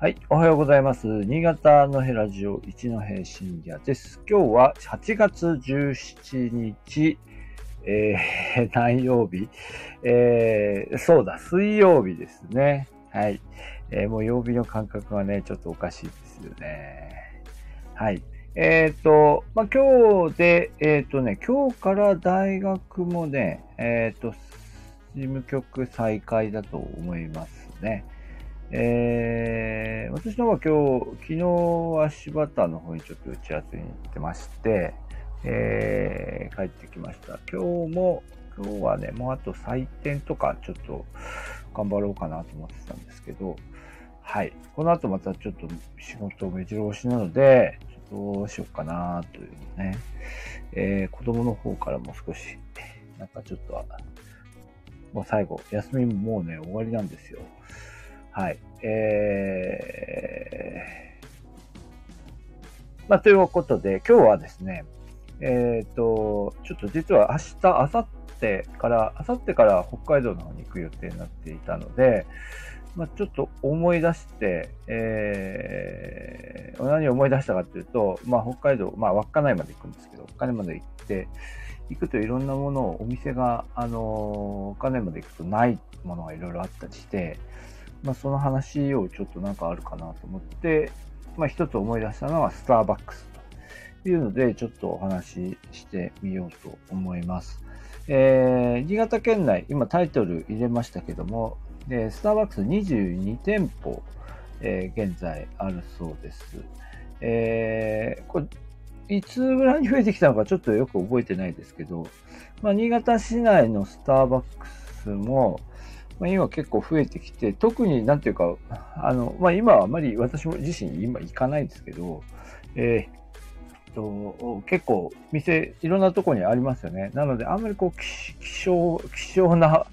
はい、おはようございます。新潟のヘラジオ一の平信也です。今日は8月17日、えー、何曜日？えー、そうだ、水曜日ですね。はい。えーもう曜日の感覚がね、ちょっとおかしいですよね。はい。えっ、と、まあ、今日で、えっ、とね、今日から大学もね、えっ、と、事務局再開だと思いますね。えー、私の方は今日、昨日は柴田の方にちょっと打ち合わせに行ってまして、えー、帰ってきました。今日も、今日はね、もうあと採点とかちょっと頑張ろうかなと思ってたんですけど、はい。この後またちょっと仕事を目白押しなので、どうしようかなというね、えー、子供の方からも少し、なんかちょっとは、もう最後、休みももうね、終わりなんですよ。はい。えー、まあ、ということで、今日はですね、えっ、と、ちょっと実は明日、明後日から、明後日から北海道の方に行く予定になっていたので、まあ、ちょっと思い出して、えー、何を思い出したかというと、まあ、北海道、まあ、稚内まで行くんですけど、稚内まで行って、行くといろんなものを、お店が、あのー、稚内まで行くとないものがいろいろあったりして、まあ、その話をちょっとなんかあるかなと思って、まあ、一つ思い出したのはスターバックスというので、ちょっとお話ししてみようと思います。えー、新潟県内、今タイトル入れましたけども、でスターバックス22店舗、えー現在あるそうです。えーこれいつぐらいに増えてきたのかちょっとよく覚えてないですけど、まあ、新潟市内のスターバックスも、まあ、今結構増えてきて、特になんていうか、あの、まあ、今はあまり私も自身今行かないんですけど、えーと結構店いろんなとこにありますよね。なのであんまりこう希希少、希少な、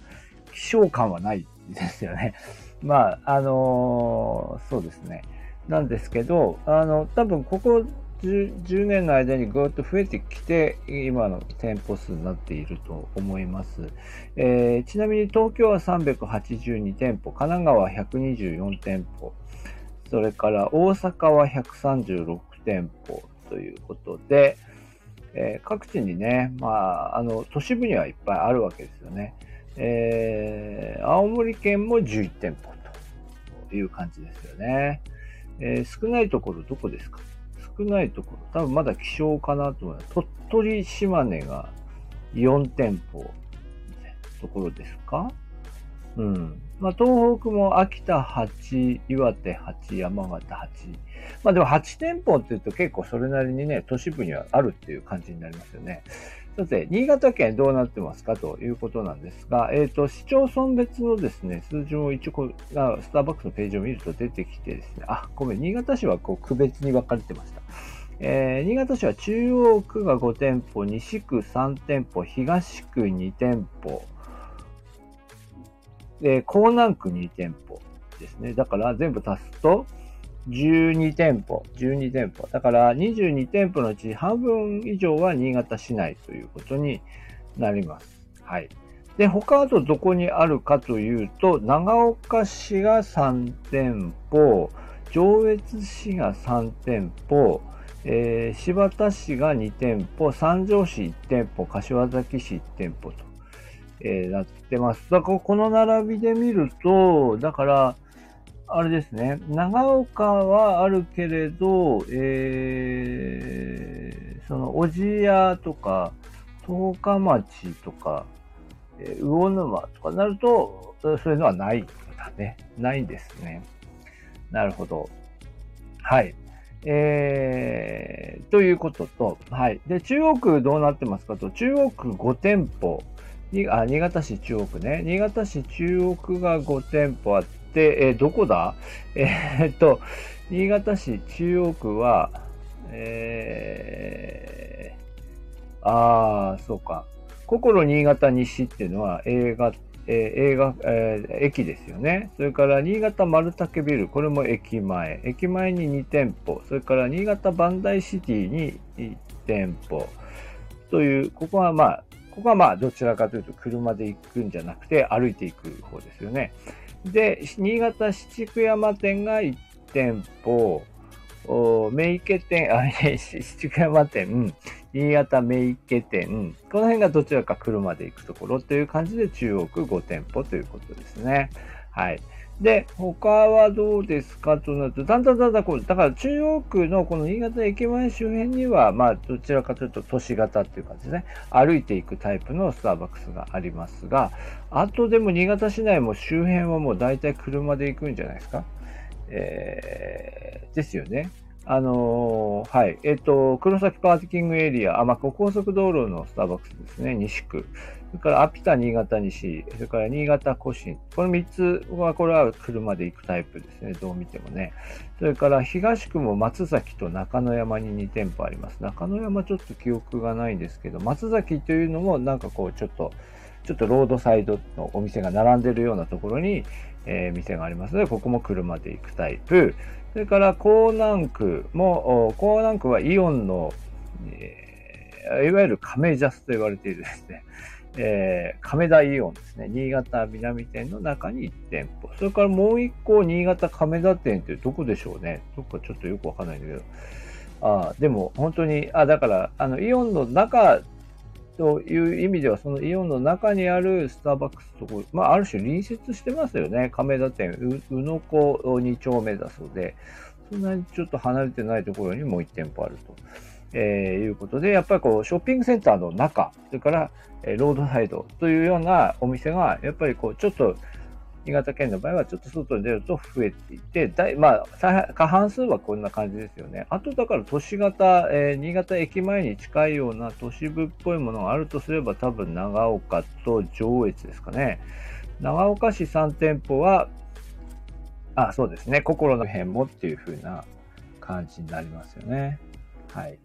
希少感はないですよね。まあ、あのーそうですね。なんですけど、あの、多分ここ 10, 10年の間にぐっと増えてきて、今の店舗数になっていると思います。えーちなみに東京は382店舗、神奈川124店舗、それから大阪は136店舗ということで、えー各地にね、まあ、あの、都市部にはいっぱいあるわけですよね。えー青森県も11店舗という感じですよね。えー少ないところどこですか？少ないところ、多分まだ希少かなと思います。鳥取、島根が4店舗ところですか？うん。まあ、東北も秋田8、岩手8、山形8。まあでも8店舗って言うと結構それなりにね、都市部にはあるっていう感じになりますよね。さて、新潟県どうなってますかということなんですが、えっ、と、市町村別のですね、数字も一応、あスターバックスのページを見ると出てきてですね、あ、ごめん、新潟市はこう区別に分かれてました。えー新潟市は中央区が5店舗、西区3店舗、東区2店舗、で、江南区2店舗ですね。だから全部足すと12店舗、12店舗。だから22店舗のうち半分以上は新潟市内ということになります。はい。で、他あとどこにあるかというと、長岡市が3店舗、上越市が3店舗、えー新発田市が2店舗、三条市1店舗、柏崎市1店舗と、えーなってます。だからこの並びで見ると、だから、あれですね、長岡はあるけれど、えーその、小千谷とか、十日町とか、えー魚沼とかなると、そういうのはないんだね。ないんですね。なるほど。はい。えー、ということと、はい。で、中央区どうなってますかと、中央区5店舗、にあ新潟市中央区ね。新潟市中央区が5店舗あって、えーどこだ？えーっと、新潟市中央区は、えー、あー、そうか。心新潟西っていうのは映画、えー映画、えー駅ですよね。それから新潟丸竹ビル、これも駅前。駅前に2店舗。それから新潟バンダイシティに1店舗。という、ここはまあ、ここはまあ、どちらかというと車で行くんじゃなくて歩いていく方ですよね。で、新潟七福山店が1店舗、メイケ店、あ、七福山店、新潟メイケ店、この辺がどちらか車で行くところという感じで中央区5店舗ということですね。はい。で、他はどうですか？となると、だんだんだんだんこう、だから中央区のこの新潟駅前周辺には、まあ、どちらかというと都市型っていう感じですね。歩いていくタイプのスターバックスがありますが、あとでも新潟市内も周辺はもう大体車で行くんじゃないですか？えー、ですよね。あのー、はい。えっ、ー、と、黒崎パーティキングエリア、あ、まあ、高速道路のスターバックスですね、西区。それから、アピタ新潟西、それから新潟古新。この3つは、これは車で行くタイプですね、どう見てもね。それから、東区も松崎と中野山に2店舗あります。中野山ちょっと記憶がないんですけど、松崎というのも、なんかこう、ちょっと、ちょっとロードサイドのお店が並んでるようなところに、えー、店がありますので、ここも車で行くタイプ。それから江南区も、江南区はイオンの、えー、いわゆる亀ジャスと言われているですね、えー、亀田イオンですね。新潟南店の中に1店舗。それからもう1個、新潟亀田店ってどこでしょうね。どっかちょっとよくわかんないんだけど。ああでも本当に、あ、だから、あの、イオンの中という意味では、そのイオンの中にあるスターバックスとこ、まあ、ある種隣接してますよね。亀田店、宇野湖2丁目だそうで、そんなにちょっと離れてないところにもう1店舗あると。えー、いうことで、やっぱりこう、ショッピングセンターの中、それから、えロードサイドというようなお店が、やっぱりこう、ちょっと、新潟県の場合はちょっと外に出ると増えていて、だいまあ、過半数はこんな感じですよね。あとだから都市型、えー、新潟駅前に近いような都市部っぽいものがあるとすれば多分長岡と上越ですかね。長岡市3店舗は、あ、そうですね。心の辺もっていう風な感じになりますよね。はい。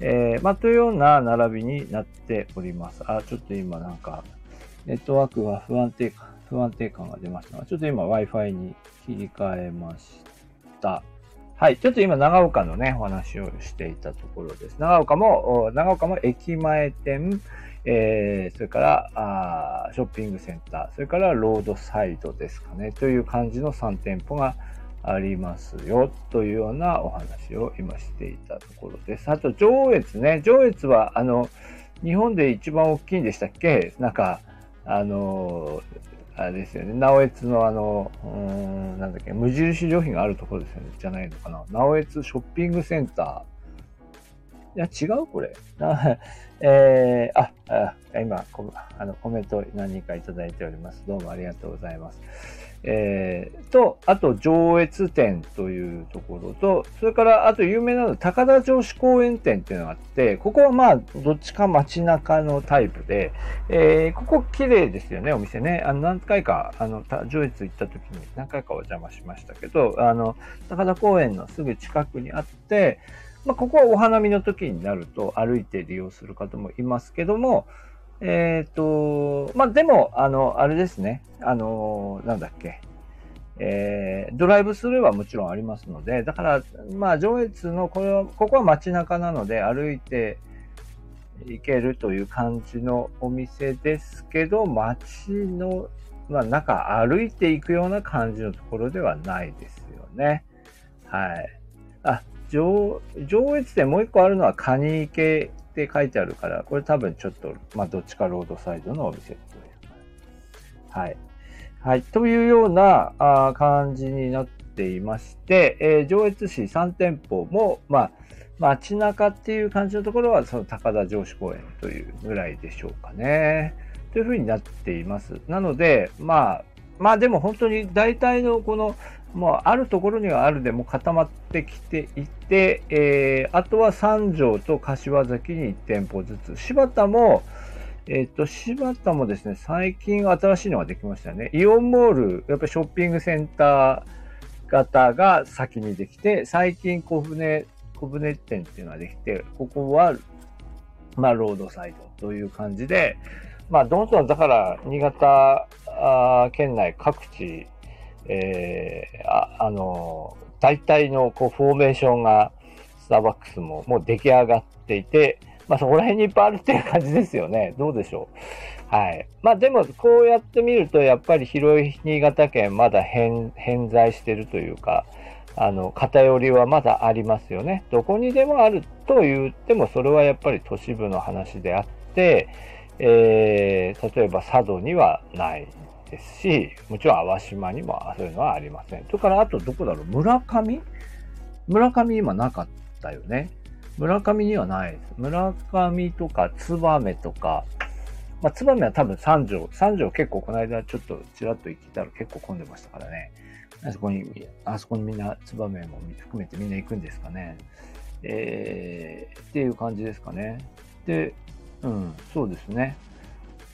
えー、まあ、というような並びになっております。あ、ちょっと今なんか、ネットワークが不安定不安定感が出ましたが、ちょっと今 Wi-Fi に切り替えました。はい。ちょっと今、長岡のね、お話をしていたところです。長岡も、長岡も駅前店、えー、それからあ、ショッピングセンター、それからロードサイドですかね、という感じの3店舗がありますよ、というようなお話を今していたところです。あと、上越ね、上越は、あの、日本で一番大きいんでしたっけ？なんか、あの、あれですよね、直江津のあの、うん、なんだっけ、無印良品があるところですよね、じゃないのかな。直江津ショッピングセンター。いや、違うこれ。えー、あ、あ今あの、コメント何人かいただいております。どうもありがとうございます。えー、と、あと上越店というところと、それからあと有名なの高田城址公園店っていうのがあって、ここはまあどっちか街中のタイプで、えー、ここ綺麗ですよね、お店ね。あの何回か、あの、上越行った時に何回かお邪魔しましたけど、あの、高田公園のすぐ近くにあって、まあ、ここはお花見の時になると歩いて利用する方もいますけども、えっ、ー、と、まあ、でも、あの、あれですね。あの、なんだっけ。えー、ドライブスルーはもちろんありますので、だから、まあ、上越の、これは、ここは街中なので、歩いて行けるという感じのお店ですけど、街の、まあ、中歩いていくような感じのところではないですよね。はい。あ、上、上越でもう一個あるのは、カニ池って書いてあるから、これ多分ちょっと、まあ、どっちかロードサイドのお店という。はい。はい。というようなあ感じになっていまして、えー、上越市3店舗も、まあ、街中っていう感じのところは、その高田城址公園というぐらいでしょうかね。というふうになっています。なので、まあ、まあでも本当に大体のこのもうあるところにはあるでも固まってきていて、えー、あとは三条と柏崎に1店舗ずつ。柴田も、えっ、と、柴田もですね、最近新しいのができましたよね。イオンモール、やっぱりショッピングセンター型が先にできて、最近小舟、小舟店っていうのができて、ここは、まあ、ロードサイドという感じで、まあ、どんどんだから、新潟県内各地、えー、ああの、大体のこうフォーメーションが、スターバックスももう出来上がっていて、まあそこら辺にいっぱいあるっていう感じですよね。どうでしょう。はい。まあでも、こうやってみると、やっぱり広い新潟県まだ偏在してるというか、あの、偏りはまだありますよね。どこにでもあると言っても、それはやっぱり都市部の話であって、えー、例えば佐渡にはないですし、もちろん淡島にもそういうのはありません。それからあとどこだろう？村上？村上今なかったよね。村上にはないです。村上とか燕とか、まあ、燕は多分三条、三条結構この間ちょっとちらっと行ったら結構混んでましたからね。あそこに、あそこにみんな燕も含めてみんな行くんですかね。えー、っていう感じですかね。で、うん、そうですね。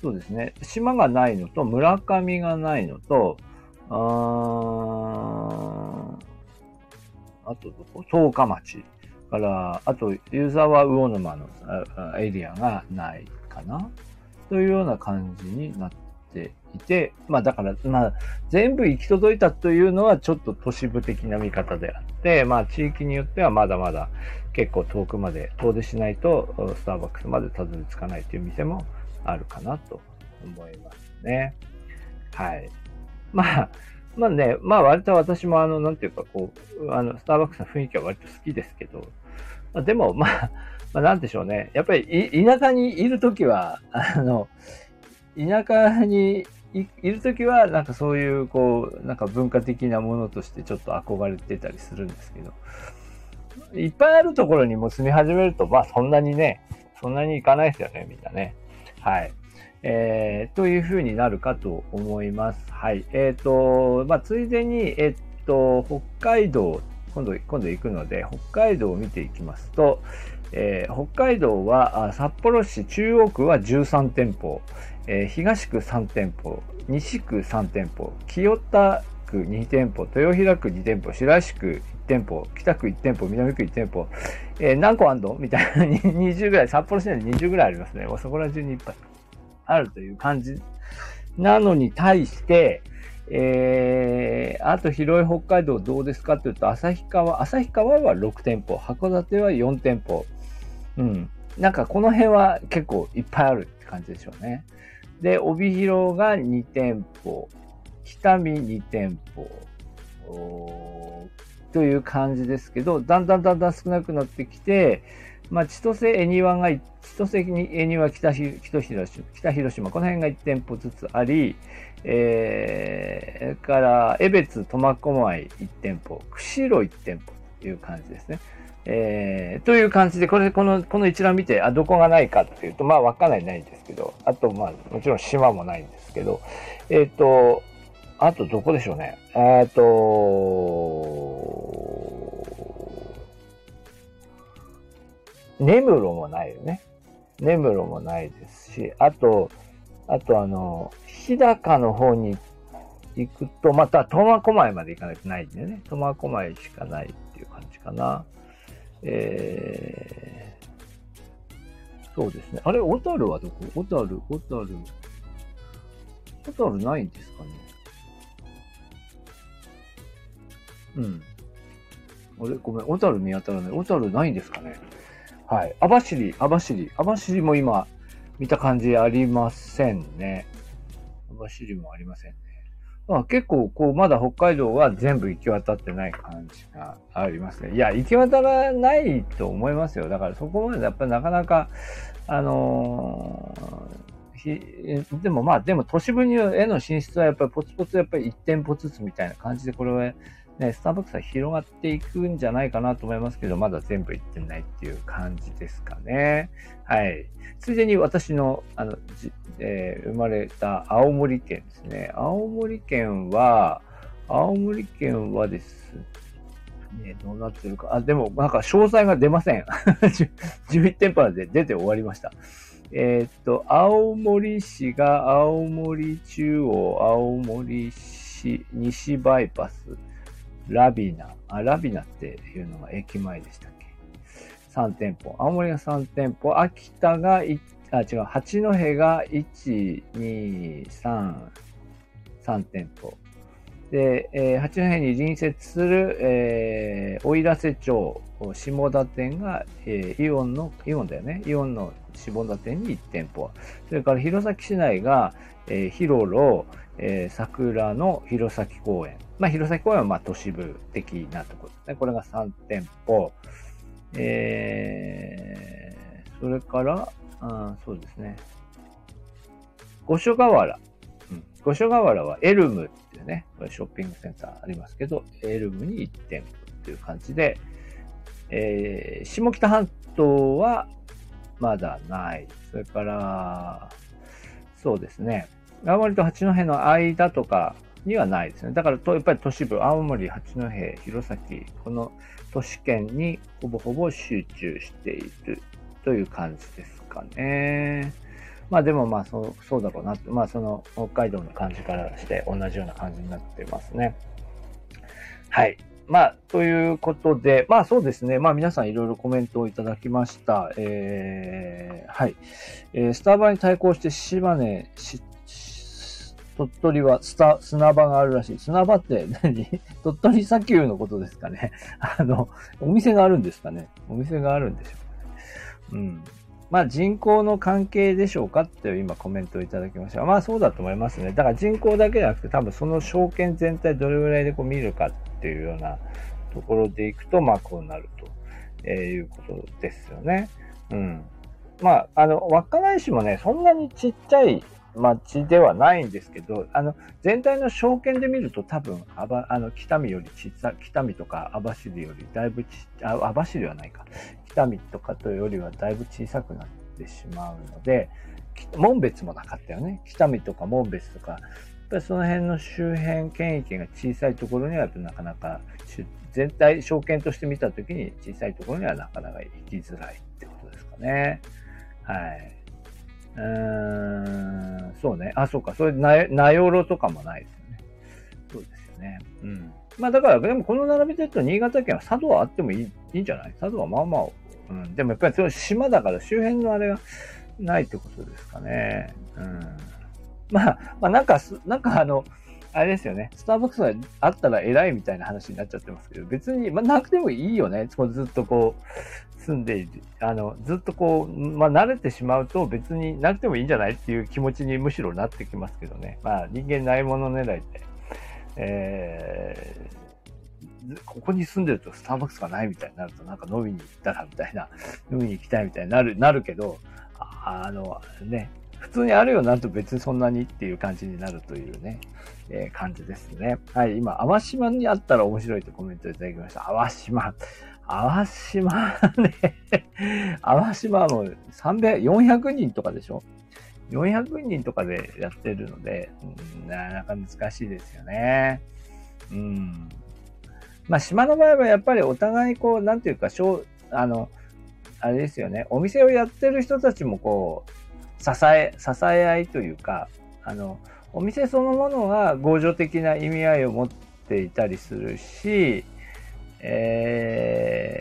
そうですね。島がないのと、村上がないのと、ああとどこ？十日町から、あと、湯沢魚沼のエリアがないかな？というような感じになっていて、まあだから、まあ全部行き届いたというのはちょっと都市部的な見方であって、まあ地域によってはまだまだ結構遠くまで遠出しないとスターバックスまでたどり着かないという店もあるかなと思いますね。はい。まあ、まあね、まあ割と私もあの、なんていうかこう、あの、スターバックスの雰囲気は割と好きですけど、まあ、でもまあ、まあなんでしょうね。やっぱり田舎にいるときは、あの、田舎にいるときは、なんかそういう、こう、なんか文化的なものとしてちょっと憧れてたりするんですけど、いっぱいあるところにも住み始めると、まあそんなにね、そんなに行かないですよね、みんなね。はい。えー、というふうになるかと思います。はい。えっ、ー、と、まあ、ついでに、えっ、ー、と、北海道、今度、今度行くので、北海道を見ていきますと、えー、北海道は札幌市中央区は13店舗、えー、東区3店舗、西区3店舗、清田区2店舗、豊平区2店舗、白石区1店舗、北区1店舗、南区1店舗、えー、何個あんの？みたいな 20ぐらい、札幌市内で20ぐらいありますね。そこら中にいっぱいあるという感じなのに対して、えー、あと広い北海道どうですかというと、旭川、旭川は6店舗、函館は4店舗。うん。なんかこの辺は結構いっぱいあるって感じでしょうね。で、帯広が2店舗、北見2店舗、という感じですけど、だんだんだんだん少なくなってきて、まあ、千歳恵庭が、千歳恵庭北広島北広島、この辺が1店舗ずつあり、えー、から、江別苫小牧1店舗、釧路1店舗という感じですね。えー、という感じで、これ、この、この一覧見て、あ、どこがないかっていうと、まあ、わかんないないんですけど、あと、まあ、もちろん島もないんですけど、えっ、ー、と、あとどこでしょうね。えっ、と、根室もないよね。根室もないですし、あと、あとあの、日高の方に行くと、また苫小牧まで行かないとないんでね。苫小牧しかないっていう感じかな。えー、そうですね。あれ、小樽はどこ？小樽、小樽。小樽ないんですかね。うん。あれ？ごめん、小樽見当たらない。小樽ないんですかね。はい。網走、網走。網走も今、見た感じありませんね。網走もありませんね。まあ、結構、こう、まだ北海道は全部行き渡ってない感じがありますね。いや、行き渡らないと思いますよ。だからそこまでやっぱりなかなか、あのー、でもまあ、でも都市部にへの進出はやっぱりポツポツやっぱり一店舗ずつみたいな感じでこれはね、スターバックスは広がっていくんじゃないかなと思いますけど、まだ全部行ってないっていう感じですかね。はい。ついでに私の、あの、えー、生まれた青森県ですね。青森県は、青森県はですね、どうなってるか。あ、でも、なんか詳細が出ません。11店舗で出て終わりました。えー、っと、青森市が青森中央、青森市西バイパス、ラビナ。あ、ラビナっていうのが駅前でしたっけ ?3 店舗。青森が3店舗。秋田が1、あ、違う。八戸が1、2、3、3店舗。で、えー、八戸に隣接する、えー、奥入瀬町、下田店が、えー、イオンの、イオンだよね。イオンの下田店に1店舗。それから弘前市内が、えー、広ロ、えー、桜の弘前公園。まあ、弘前公園はまあ都市部的なところですね。これが3店舗。えー、それから、あそうですね。五所川原。五所川原はエルムっていうね、これショッピングセンターありますけど、エルムに1店舗っていう感じで、えー、下北半島はまだない。それから、そうですね。青森と八戸の間とかにはないですね。だから、やっぱり都市部、青森、八戸、弘前、この都市圏にほぼほぼ集中しているという感じですかね。まあでもまあそうそうだろうなまあその北海道の感じからして同じような感じになってますね。はい。まあ、ということで、まあそうですね。まあ皆さんいろいろコメントをいただきました。えー、はい。えー、スタバに対抗して島根、鳥取はスタ砂場があるらしい。砂場って 何？鳥取砂丘のことですかね。あの、お店があるんですかね。お店があるんでしょうかね。うん。まあ人口の関係でしょうかっていう今コメントをいただきました。まあそうだと思いますね。だから人口だけじゃなくて多分その証券全体どれぐらいでこう見るかっていうようなところでいくと、まあこうなるということですよね。うん。まあ、あの、稚内市もね、そんなにちっちゃい町ではないんですけど、あの、全体の証券で見ると多分、あば、あの、北見より小さ、北見とか網走よりだいぶち、あ、網走はないか。北見とかというよりはだいぶ小さくなってしまうので、門別もなかったよね。北見とか門別とか、やっぱりその辺の周辺県域が小さいところにはなかなか、全体、証券として見たときに小さいところにはなかなか行きづらいってことですかね。はい。うーん、そうね。あ、そうか。それ、な、なよろとかもないですよね。そうですよね。うん。まあだから、でもこの並びで言うと、新潟県は佐渡はあってもいいいいんじゃない？佐渡はまあまあ、うん。でもやっぱりその島だから周辺のあれがないってことですかね。うん。まあ、まあなんか、なんかあの、あれですよね。スターバックスがあったら偉いみたいな話になっちゃってますけど、別に、まあ、なくてもいいよね。ずっとこう、住んで。あの、ずっとこう、まあ、慣れてしまうと別になくてもいいんじゃないっていう気持ちにむしろなってきますけどね。まあ、人間ないもの狙いで、えー、ここに住んでるとスターバックスがないみたいになると、なんか飲みに行ったらみたいな、飲みに行きたいみたいになる、なるけど、あの、ね、普通にあるよなると別にそんなにっていう感じになるというね、えー、感じですね。はい、今、淡島にあったら面白いとコメントいただきました。淡島。淡島ね。淡島はもう300、400人とかでしょ ?400 人とかでやってるので、なかなか難しいですよね。うん。まあ、島の場合はやっぱりお互いこう、なんていうか、あの、あれですよね。お店をやってる人たちもこう、支え、支え合いというか、あの、お店そのものが合助的な意味合いを持っていたりするし、え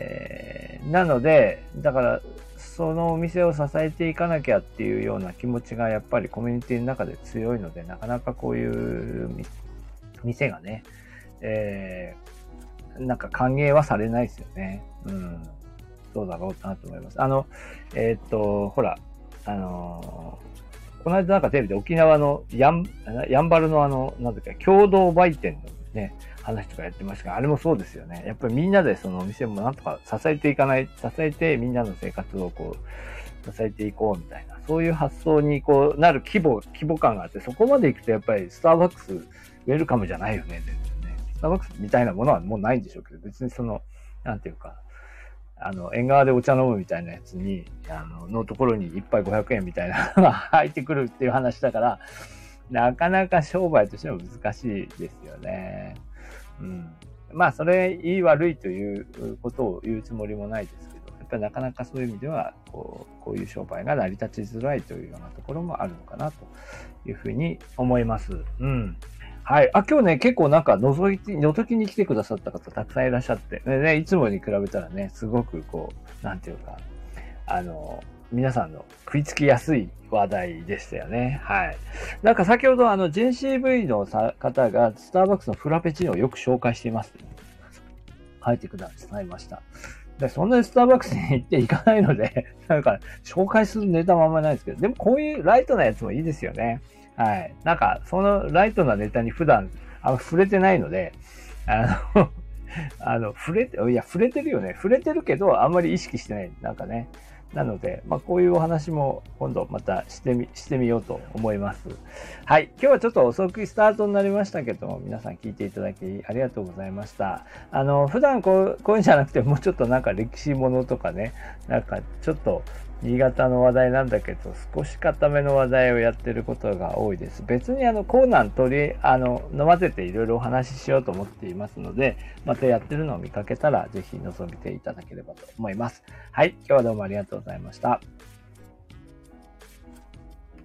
ー、なので、だから、そのお店を支えていかなきゃっていうような気持ちがやっぱりコミュニティの中で強いので、なかなかこういう店がね、えー、なんか歓迎はされないですよね。うん。そうだろうなと思います。あの、えー、っと、ほら、あのー、この間なんかテレビで沖縄のやん、やんばるのあの、なんだっけ、共同売店のね、話とかやってましたが、あれもそうですよね。やっぱりみんなでそのお店もなんとか支えていかない、支えてみんなの生活をこう、支えていこうみたいな、そういう発想にこうなる規模、規模感があって、そこまで行くとやっぱりスターバックスウェルカムじゃないよね、全然ね。スターバックスみたいなものはもうないんでしょうけど、別にその、なんていうか、あの、縁側でお茶飲むみたいなやつに、あの、のところに一杯500円みたいなのが入ってくるっていう話だから、なかなか商売としても難しいですよね。うん。まあ、それ、いい悪いということを言うつもりもないですけど、やっぱりなかなかそういう意味では、こう、こういう商売が成り立ちづらいというようなところもあるのかなというふうに思います。うん。はい。あ、今日ね、結構なんか覗いて、覗きに来てくださった方たくさんいらっしゃって、ね、いつもに比べたらね、すごくこう、なんていうか、あの、皆さんの食いつきやすい話題でしたよね。はい。なんか先ほどあの JCV の方がスターバックスのフラペチーノをよく紹介しています。書いてくださいました。でそんなにスターバックスに行っていかないので、なんか紹介するネタもあんまりないですけど、でもこういうライトなやつもいいですよね。はい。なんか、そのライトなネタに普段、あ触れてないので、あの あの、触れて、いや、触れてるよね。触れてるけど、あんまり意識してない。なんかね。なので、まあ、こういうお話も今度またしてみ、してみようと思います。はい。今日はちょっと遅くスタートになりましたけども、皆さん聞いていただきありがとうございました。あの、普段こう、こういうんじゃなくて、もうちょっとなんか歴史ものとかね、なんかちょっと、新潟の話題なんだけど、少し固めの話題をやってることが多いです。別にあの、コーナー取り、あの、飲ませていろいろお話ししようと思っていますので、またやってるのを見かけたら、ぜひ覗いていただければと思います。はい、今日はどうもありがとうございました。